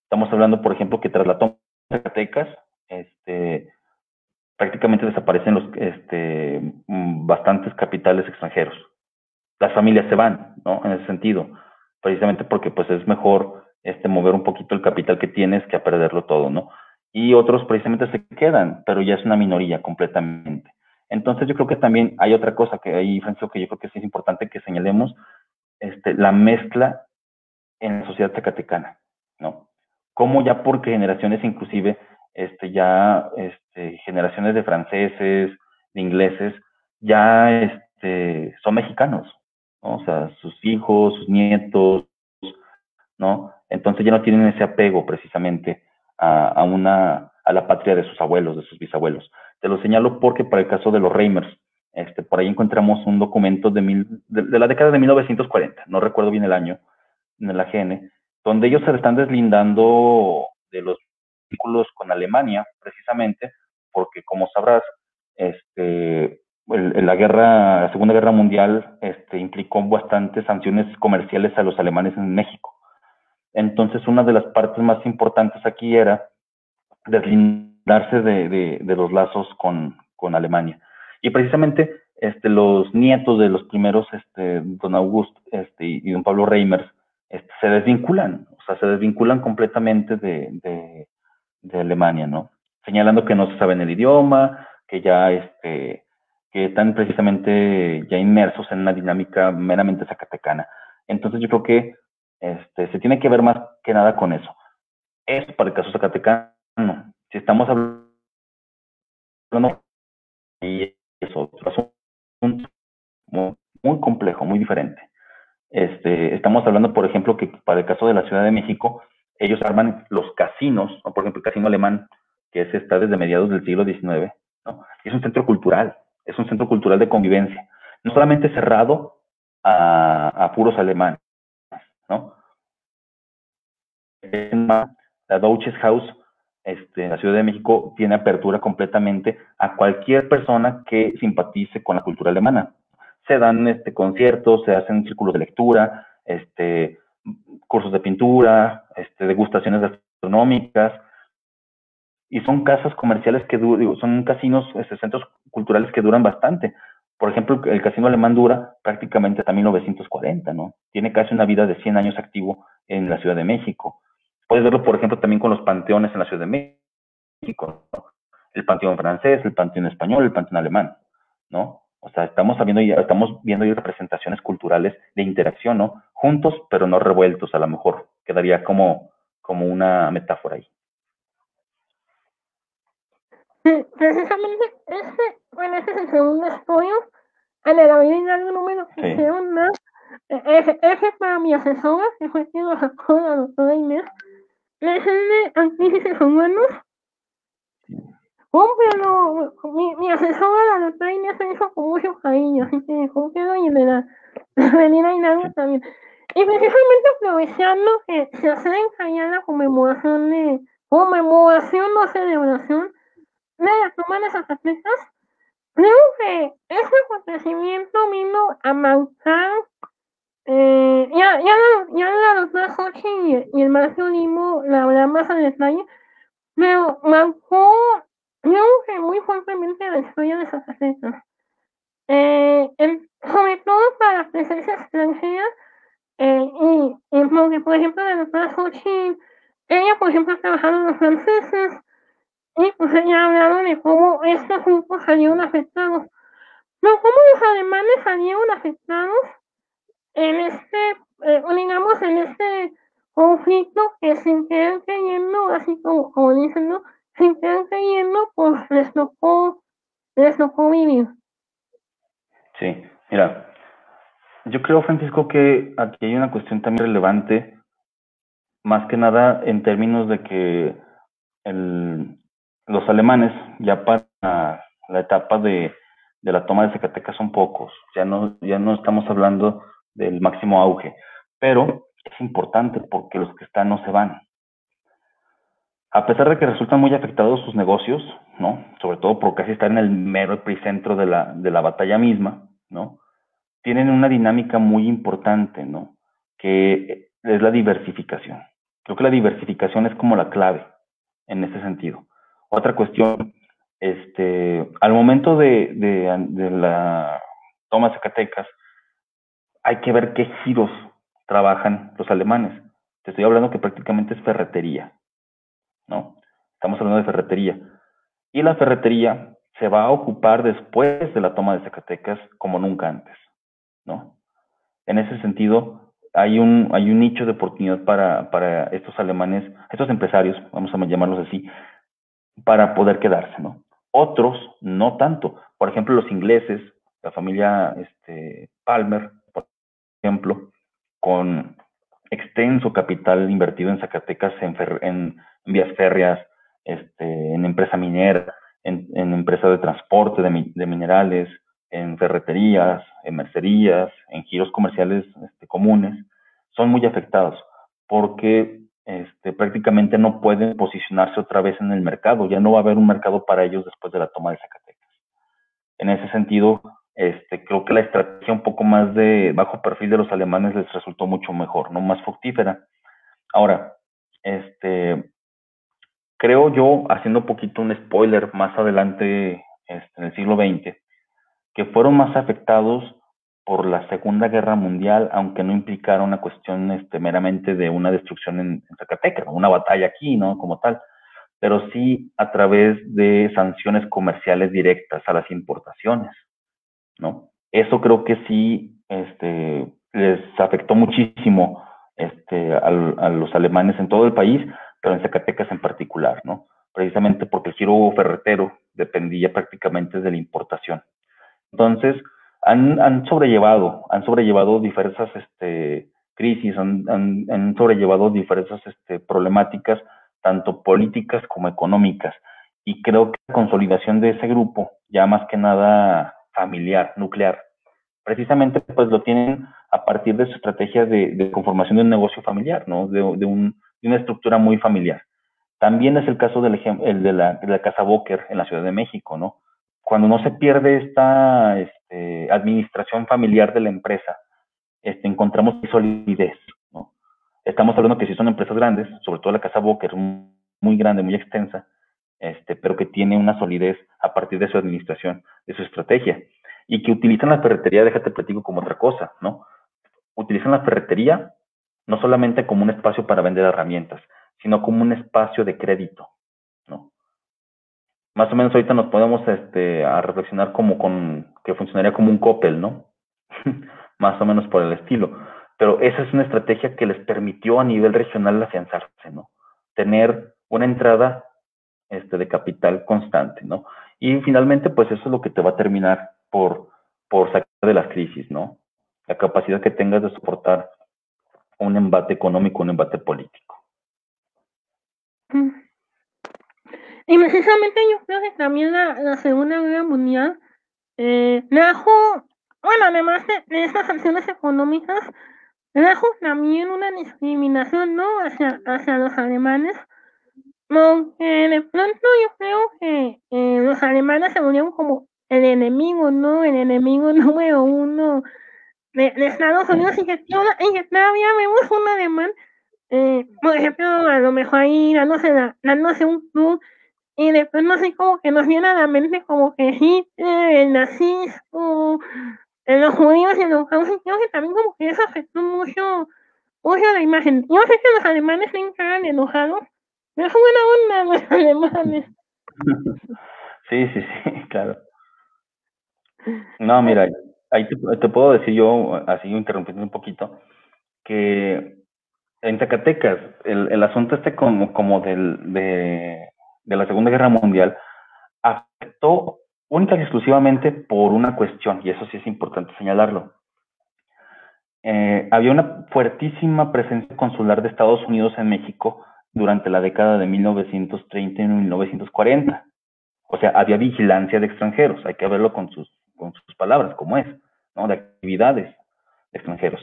Estamos hablando, por ejemplo, que tras la toma de Zacatecas, este, prácticamente desaparecen los, este, bastantes capitales extranjeros, las familias se van, ¿no? En ese sentido, precisamente porque pues es mejor este, mover un poquito el capital que tienes que a perderlo todo, ¿no? Y otros precisamente se quedan, pero ya es una minoría completamente. Entonces yo creo que también hay otra cosa que ahí, Francisco, que yo creo que sí es importante que señalemos, este, la mezcla en la sociedad zacatecana, ¿no? Como ya por generaciones inclusive, este, ya este, generaciones de franceses, de ingleses, ya este, son mexicanos, ¿no? O sea, sus hijos, sus nietos, ¿no? Entonces ya no tienen ese apego precisamente a, a, una, a la patria de sus abuelos, de sus bisabuelos. Te lo señalo porque para el caso de los Reimers, este, por ahí encontramos un documento de, mil, de, la década de 1940, no recuerdo bien el año, en el AGN, donde ellos se están deslindando de los vínculos con Alemania, precisamente, porque como sabrás, este, la guerra, la Segunda Guerra Mundial, este, implicó bastantes sanciones comerciales a los alemanes en México. Entonces, una de las partes más importantes aquí era deslindarse de, de, de los lazos con, con, Alemania. Y precisamente este, los nietos de los primeros, este, don Augusto este, y don Pablo Reimers, este, se desvinculan, o sea, se desvinculan completamente de, de, de, Alemania, ¿no? Señalando que no se saben el idioma, que ya este, que están precisamente ya inmersos en una dinámica meramente zacatecana. Entonces yo creo que este, se tiene que ver más que nada con eso. Esto para el caso zacatecano. Si estamos hablando y es otro asunto muy, muy complejo, muy diferente. Este, estamos hablando, por ejemplo, que para el caso de la Ciudad de México, ellos arman los casinos, ¿no? por ejemplo, el casino alemán, que es, está desde mediados del siglo XIX, ¿no? es un centro cultural, es un centro cultural de convivencia, no solamente cerrado a, puros alemanes, ¿no? La Deutsches House, este, la Ciudad de México, tiene apertura completamente a cualquier persona que simpatice con la cultura alemana. Se dan este, conciertos, se hacen círculos de lectura, este, cursos de pintura, este, degustaciones gastronómicas, y son casas comerciales que digo, son casinos, este, centros culturales que duran bastante. Por ejemplo, el casino alemán dura prácticamente hasta 1940, ¿no? Tiene casi una vida de 100 años activo en la Ciudad de México. Puedes verlo, por ejemplo, también con los panteones en la Ciudad de México, ¿no? El panteón francés, el panteón español, el panteón alemán, ¿no? O sea, estamos viendo, estamos viendo ahí representaciones culturales de interacción, ¿no? Juntos, pero no revueltos, a lo mejor. Quedaría como, como una metáfora ahí. Sí, precisamente ese, bueno, ese es el segundo estudio a la vida de número que hicieron más. Ese, ese para mi asesora, que fue quien lo sacó la doctora Inés, es el de análisis humanos. Cúmplelo, mi, mi asesora, la doctora Inés, se hizo con mucho cariño, así que cúmplelo y el de la Avenida Hidalgo también. Y precisamente aprovechando que se acerca ya la conmemoración de, conmemoración o celebración de la toma de Zacatecas, creo que ese acontecimiento vino a marcar, eh, ya, ya, ya la doctora Jorge y, y el maestro Limo la hablarán más a detalle, pero marcó, creo que muy fuertemente la historia de Zacatecas. Eh, sobre todo para la presencia extranjera, eh, y, y porque, por ejemplo, la doctora Jorge, ella, por ejemplo, ha trabajado en los franceses, y pues ella ha hablado de cómo estos grupos salieron afectados. Pero cómo los alemanes salieron afectados en este, eh, digamos, en este conflicto que sin querer creyendo, así como, como dicen, ¿no? Sin querer creyendo, pues les tocó, les tocó vivir. Sí, mira, yo creo, Francisco, que aquí hay una cuestión también relevante, más que nada en términos de que el, los alemanes ya para la etapa de, la toma de Zacatecas son pocos, ya no, ya no estamos hablando del máximo auge, pero es importante porque los que están no se van. A pesar de que resultan muy afectados sus negocios, ¿no? Sobre todo por casi estar en el mero epicentro de la, de la batalla misma, ¿no? Tienen una dinámica muy importante, ¿no? Que es la diversificación. Creo que la diversificación es como la clave en ese sentido. Otra cuestión, este, al momento de, de, la toma de Zacatecas, hay que ver qué giros trabajan los alemanes. Te estoy hablando que prácticamente es ferretería, ¿no? Estamos hablando de ferretería. Y la ferretería se va a ocupar después de la toma de Zacatecas como nunca antes, ¿no? En ese sentido, hay un, hay un nicho de oportunidad para, para estos alemanes, estos empresarios, vamos a llamarlos así, para poder quedarse, ¿no? Otros, no tanto. Por ejemplo, los ingleses, la familia este, Palmer, por ejemplo, con extenso capital invertido en Zacatecas, en, vías férreas, este, en empresa minera, en, en empresa de transporte de, de, minerales, en ferreterías, en mercerías, en giros comerciales este, comunes, son muy afectados porque este, prácticamente no pueden posicionarse otra vez en el mercado, ya no va a haber un mercado para ellos después de la toma de Zacatecas. En ese sentido, este, creo que la estrategia un poco más de bajo perfil de los alemanes les resultó mucho mejor, no más fructífera. Ahora, este, creo yo, haciendo un poquito un spoiler más adelante este, en el siglo XX, que fueron más afectados por la Segunda Guerra Mundial, aunque no implicara una cuestión este, meramente de una destrucción en, Zacatecas, una batalla aquí, ¿no? Como tal, pero sí a través de sanciones comerciales directas a las importaciones, ¿no? Eso creo que sí este, les afectó muchísimo este, a, a los alemanes en todo el país, pero en Zacatecas en particular, ¿no? Precisamente porque el giro ferretero dependía prácticamente de la importación. Entonces, han, sobrellevado, han sobrellevado diversas este, crisis, han, han, sobrellevado diversas este, problemáticas, tanto políticas como económicas. Y creo que la consolidación de ese grupo, ya más que nada familiar, nuclear, precisamente pues lo tienen a partir de su estrategia de, conformación de un negocio familiar, ¿no? De, de, un, de, una estructura muy familiar. También es el caso del el de, la, de la Casa Boker en la Ciudad de México, ¿no? Cuando no se pierde esta, este, administración familiar de la empresa, este, encontramos solidez. Estamos hablando que si son empresas grandes, sobre todo la Casa Boca, muy grande, muy extensa, este, pero que tiene una solidez a partir de su administración, de su estrategia, y que utilizan la ferretería, déjate platico como otra cosa, ¿no? Utilizan la ferretería no solamente como un espacio para vender herramientas, sino como un espacio de crédito. Más o menos ahorita nos podemos este, a reflexionar como con que funcionaría como un Coppel, ¿no? [laughs] más o menos por el estilo. Pero esa es una estrategia que les permitió a nivel regional afianzarse, ¿no? Tener una entrada este, de capital constante, ¿no? Y finalmente, pues eso es lo que te va a terminar por, por sacar de las crisis, ¿no? La capacidad que tengas de soportar un embate económico, un embate político. Y precisamente yo creo que también la, Segunda Guerra Mundial eh, bueno, además de, esas sanciones económicas, trajo también una discriminación, ¿no? Hacia, hacia los alemanes, porque de pronto yo creo que los alemanes se volvieron como el enemigo, ¿no? El enemigo [laughs] número uno de, Estados Unidos y que, todavía vemos un alemán, eh, por ejemplo, a lo mejor ahí dándose, la, dándose un club y después no sé, como que nos viene a la mente como que Hitler, el nazismo, los judíos y los judíos, creo que también como que eso afectó mucho, mucho la imagen. Yo sé que los alemanes se encargan enojados, pero es buena onda [laughs] los alemanes. [laughs] Sí, sí, sí, [laughs] claro. No, mira, ahí te, puedo decir yo, así interrumpiendo un poquito, que en Zacatecas el, el asunto este como, como del, de de la Segunda Guerra Mundial afectó única y exclusivamente por una cuestión, y eso sí es importante señalarlo. Eh, había una fuertísima presencia consular de Estados Unidos en México durante la década de 1930 y 1940. O sea, había vigilancia de extranjeros, hay que verlo con sus, con sus palabras, como es, ¿no? de actividades de extranjeros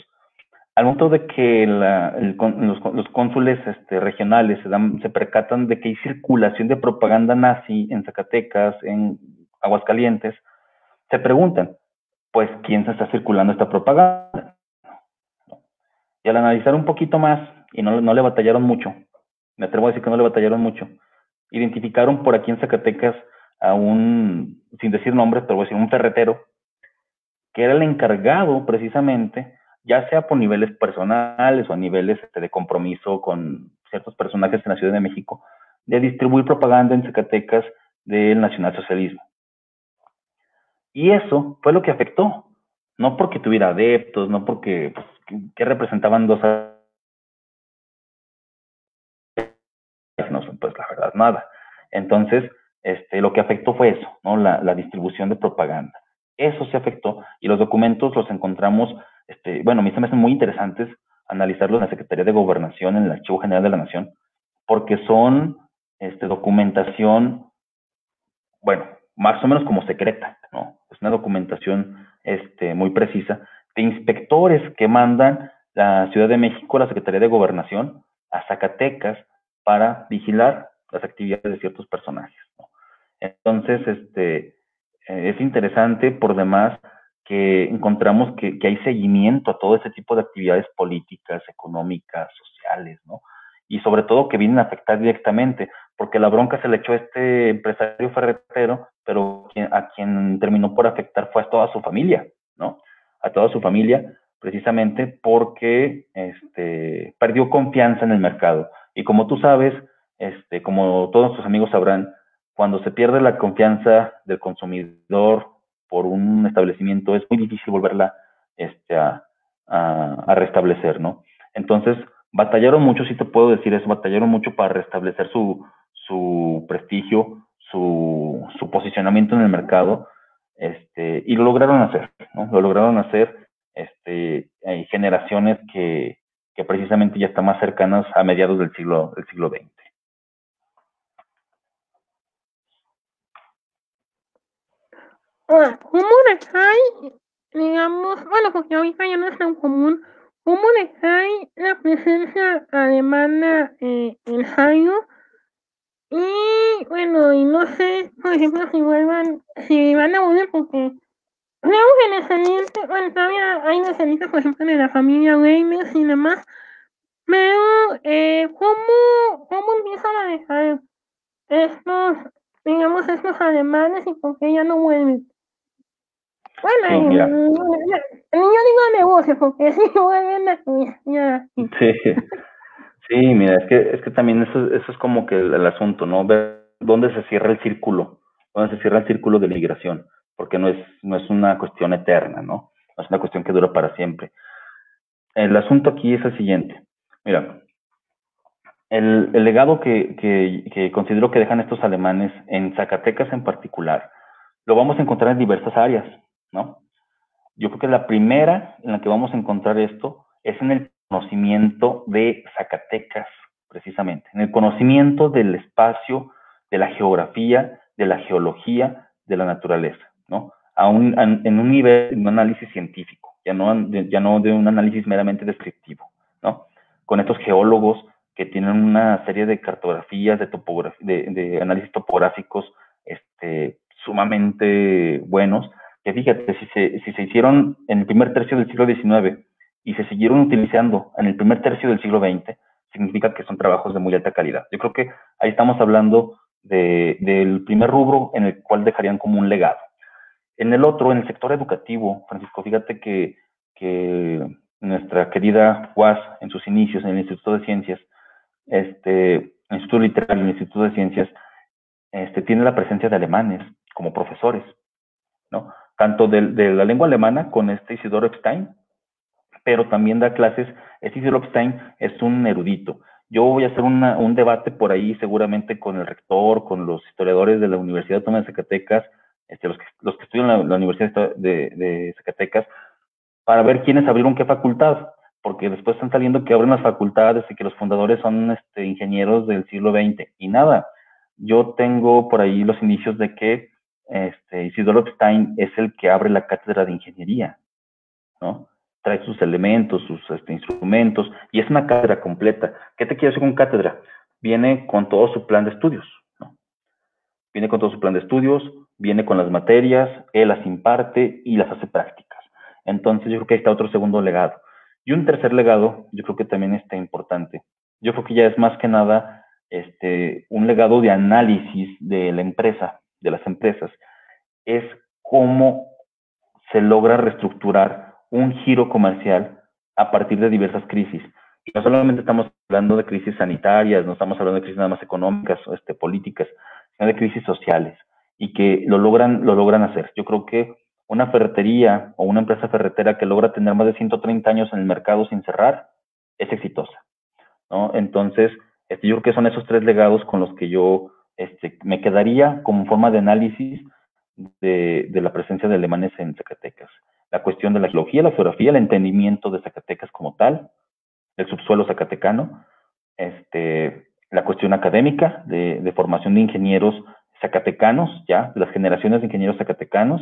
al momento de que los, cónsules este, regionales se, dan, se percatan de que hay circulación de propaganda nazi en Zacatecas, en Aguascalientes, se preguntan, pues, ¿quién se está circulando esta propaganda? Y al analizar un poquito más, y no, no le batallaron mucho, me atrevo a decir que no le batallaron mucho, identificaron por aquí en Zacatecas a un, sin decir nombres, pero voy a decir, un ferretero, que era el encargado precisamente ya sea por niveles personales o a niveles este, de compromiso con ciertos personajes en la Ciudad de México, de distribuir propaganda en Zacatecas del nacionalsocialismo. Y eso fue lo que afectó, no porque tuviera adeptos, no porque pues, que representaban dos no pues la verdad nada. Entonces, este, lo que afectó fue eso, ¿no? La, la, distribución de propaganda. Eso se afectó y los documentos los encontramos, este, bueno, a mí se me hacen muy interesantes analizarlos en la Secretaría de Gobernación, en el Archivo General de la Nación, porque son este, documentación, bueno, más o menos como secreta, ¿no? Es una documentación este, muy precisa de inspectores que mandan la Ciudad de México, la Secretaría de Gobernación, a Zacatecas para vigilar las actividades de ciertos personajes. ¿no? Entonces, este, eh, es interesante por demás que encontramos que, hay seguimiento a todo ese tipo de actividades políticas, económicas, sociales, ¿no? Y sobre todo que vienen a afectar directamente, porque la bronca se le echó a este empresario ferretero, pero a quien terminó por afectar fue a toda su familia, ¿no? A toda su familia, precisamente porque este, perdió confianza en el mercado. Y como tú sabes, este, como todos tus amigos sabrán, cuando se pierde la confianza del consumidor por un establecimiento, es muy difícil volverla este, a, restablecer, ¿no? Entonces, batallaron mucho, si te puedo decir eso, batallaron mucho para restablecer su, su prestigio, su, su posicionamiento en el mercado, este, y lo lograron hacer. Lo lograron hacer, este, hay generaciones que, que precisamente ya están más cercanas a mediados del siglo, del siglo XX. ¿Cómo hay, digamos, bueno, porque ahorita ya no es tan común, cómo hay la presencia alemana eh, en Jairo? Y bueno, y no sé, por ejemplo, si vuelvan, si van a volver, porque creo que descendientes, bueno, todavía hay descendientes, por ejemplo, de la familia Reimers y demás, pero eh, ¿cómo, ¿cómo empiezan a dejar estos, digamos, estos alemanes y por qué ya no vuelven? Bueno, sí, yo digo negocio, porque si [laughs] vuelven a. Sí, sí, mira, es que, es que también eso, eso es como que el, el asunto, ¿no? Ver dónde se cierra el círculo, dónde se cierra el círculo de migración, porque no es, no es una cuestión eterna, ¿no? No es una cuestión que dura para siempre. El asunto aquí es el siguiente. Mira, el, el legado que, que, que considero que dejan estos alemanes en Zacatecas en particular, lo vamos a encontrar en diversas áreas, ¿no? Yo creo que la primera en la que vamos a encontrar esto es en el conocimiento de Zacatecas, precisamente, en el conocimiento del espacio, de la geografía, de la geología, de la naturaleza, ¿no? A un, a, en un nivel de un análisis científico, ya no, ya no de un análisis meramente descriptivo, ¿no? Con estos geólogos que tienen una serie de cartografías, de, de, de análisis topográficos este, sumamente buenos, que fíjate, si se, si se hicieron en el primer tercio del siglo XIX y se siguieron utilizando en el primer tercio del siglo XX, significa que son trabajos de muy alta calidad. Yo creo que ahí estamos hablando de, del primer rubro en el cual dejarían como un legado. En el otro, en el sector educativo, Francisco, fíjate que, que nuestra querida UAS, en sus inicios en el Instituto de Ciencias, este, el Instituto Literario, el Instituto de Ciencias, este, tiene la presencia de alemanes como profesores, ¿no? Tanto de, de, la lengua alemana con este Isidoro Epstein, pero también da clases, este Isidoro Epstein es un erudito. Yo voy a hacer un debate por ahí seguramente con el rector, con los historiadores de la Universidad Autónoma de Zacatecas, este, los, que, estudian la, Universidad de, de, Zacatecas, para ver quiénes abrieron qué facultad, porque después están saliendo que abren las facultades y que los fundadores son este, ingenieros del siglo XX. Y nada, yo tengo por ahí los indicios de que este, Isidoro Stein es el que abre la cátedra de ingeniería, ¿no? Trae sus elementos, sus este, instrumentos, y es una cátedra completa. ¿Qué te quiere decir con cátedra? Viene con todo su plan de estudios, ¿no? Viene con todo su plan de estudios, viene con las materias, él las imparte y las hace prácticas. Entonces yo creo que ahí está otro segundo legado. Y un tercer legado, yo creo que también está importante. Yo creo que ya es más que nada este, un legado de análisis de la empresa, de las empresas es cómo se logra reestructurar un giro comercial a partir de diversas crisis. Y no solamente estamos hablando de crisis sanitarias, no estamos hablando de crisis nada más económicas o este, políticas, sino de crisis sociales y que lo logran, lo logran hacer. Yo creo que una ferretería o una empresa ferretera que logra tener más de 130 años en el mercado sin cerrar es exitosa. ¿no? Entonces, este, yo creo que son esos tres legados con los que yo este, me quedaría como forma de análisis de, la presencia de alemanes en Zacatecas. La cuestión de la geología, la geografía, el entendimiento de Zacatecas como tal, el subsuelo zacatecano, este, la cuestión académica de, formación de ingenieros zacatecanos, ya, de las generaciones de ingenieros zacatecanos,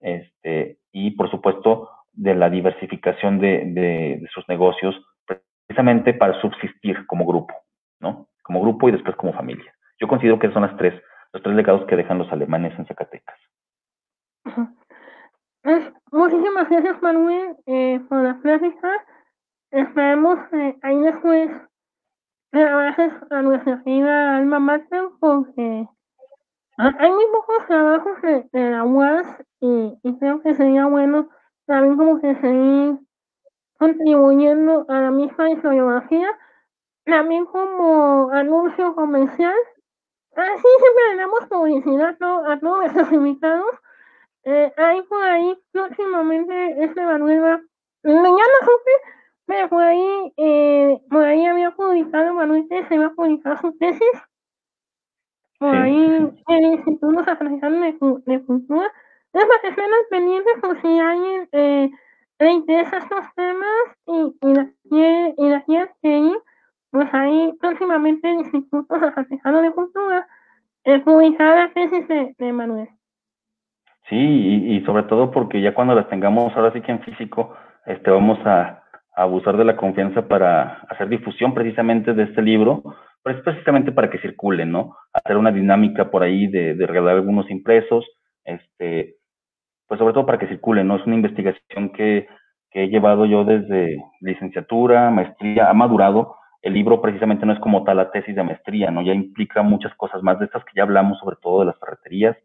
este, y por supuesto de la diversificación de, de, de, sus negocios, precisamente para subsistir como grupo, ¿no? Como grupo y después como familia. Yo considero que son las tres, los tres legados que dejan los alemanes en Zacatecas. Pues, muchísimas gracias, Manuel, eh, por la plática. Esperemos eh, ahí después gracias a nuestra querida alma mater porque hay muy pocos trabajos de, de la UAS y, y, creo que sería bueno también como que seguir contribuyendo a la misma historiografía, también como anuncio comercial. Así siempre le damos publicidad a, a todos nuestros invitados. Eh, ahí por ahí próximamente este Manuel va, mañana supe, pero por ahí, eh, por ahí había publicado Manuel que se iba a publicar su tesis por sí. ahí el Instituto Africano de, de Cultura. Es para que estén pendientes por si alguien eh, le interesa estos temas y, y las quiere, y las quiere seguir, pues ahí próximamente el Instituto Africano de Cultura eh, publicará la tesis de, Manuel. Sí, y, y, sobre todo porque ya cuando las tengamos ahora sí que en físico, este, vamos a, a abusar de la confianza para hacer difusión precisamente de este libro, pues precisamente para que circulen, ¿no? Hacer una dinámica por ahí de, de regalar algunos impresos, este, pues sobre todo para que circulen, ¿no? Es una investigación que, que he llevado yo desde licenciatura, maestría, ha madurado. El libro precisamente no es como tal la tesis de maestría, ¿no? Ya implica muchas cosas más de estas que ya hablamos, sobre todo de las ferreterías.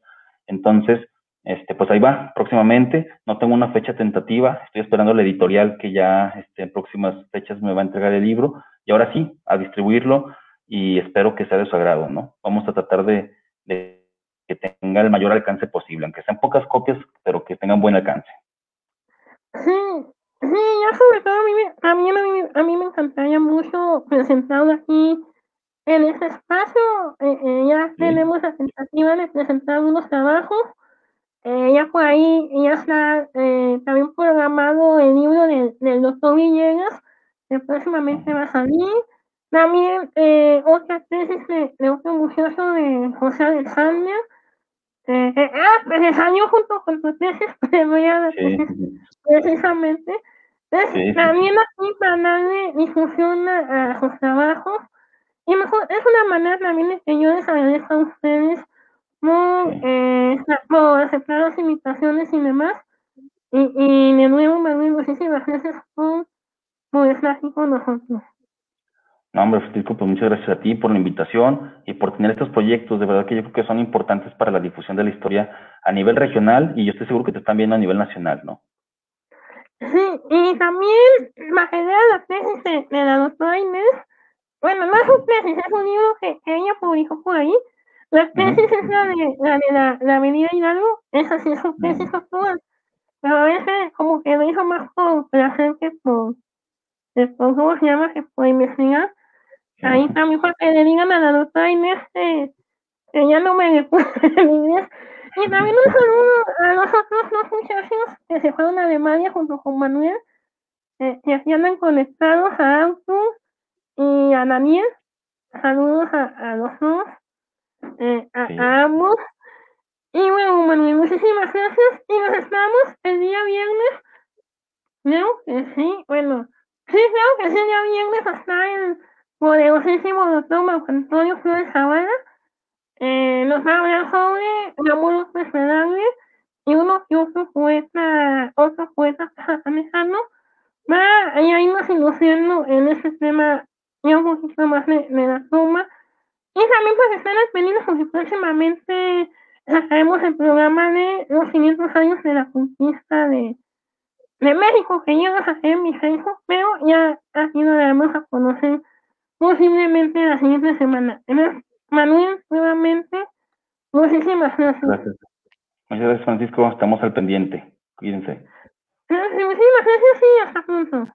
Entonces, este, pues ahí va, próximamente. No tengo una fecha tentativa, estoy esperando la editorial que ya este, en próximas fechas me va a entregar el libro. Y ahora sí, a distribuirlo y espero que sea de su agrado, ¿no? Vamos a tratar de, de que tenga el mayor alcance posible, aunque sean pocas copias, pero que tengan buen alcance. Sí, ya sobre todo a mí, también a mí, a mí me encantaría mucho presentarlo aquí en este espacio. Eh, eh, ya sí. tenemos la tentativa de presentar unos trabajos. Eh, ya por ahí ya está eh, también programado el libro del, del doctor Villegas, que próximamente va a salir. También eh, otra tesis de, de otro muchacho de José Alexander. Ah, pues salió junto con tu tesis, te voy a dar sí. precisamente. Sí, también aquí para darle difusión a, a, sus trabajos. Y mejor, es una manera también de que yo les agradezco a ustedes por, eh, por aceptar las invitaciones y demás. Y, y de nuevo, Manuel, muchísimas gracias por, por estar aquí con nosotros. No, hombre, Francisco, pues muchas gracias a ti por la invitación y por tener estos proyectos. De verdad que yo creo que son importantes para la difusión de la historia a nivel regional y yo estoy seguro que te están viendo a nivel nacional, ¿no? Sí, y también de la tesis de, de la doctora Inés, bueno, no es un tesis, es un libro que, que ella publicó por ahí. La tesis es la de la, de la, la Avenida Hidalgo, esa sí es una tesis actual, pero a veces como que lo hizo más por placer que por, por ¿cómo se llama? Que por investigar. Ahí también para que le digan a la doctora Inés que, que ya no me recuerdo en inglés. Y también un saludo a los otros dos muchachos que se fueron a Alemania junto con Manuel, eh, que aquí andan conectados a Arthur y a Daniel. Saludos a, a los dos, eh, a, sí. a, ambos. Y bueno, Manuel, muchísimas gracias. Y nos estamos el día viernes. Creo que sí, bueno, sí, creo que sí, el día viernes hasta el poderosísimo doctor Marco Antonio Flores Zavala eh, nos va a hablar sobre el amor desesperable y uno y otro poeta, otro poeta mexicano va a irnos ilusionando en ese tema y un poquito más de, de la toma. Y también pues están al pendientes porque próximamente sacaremos el programa de los 500 años de la conquista de, de México que yo a hacer mi censo, pero ya aquí lo vamos a conocer posiblemente la siguiente semana. Entonces, Manuel, nuevamente, muchísimas gracias. Gracias. Muchas gracias, Francisco. Estamos al pendiente. Cuídense. Muchísimas gracias y hasta pronto.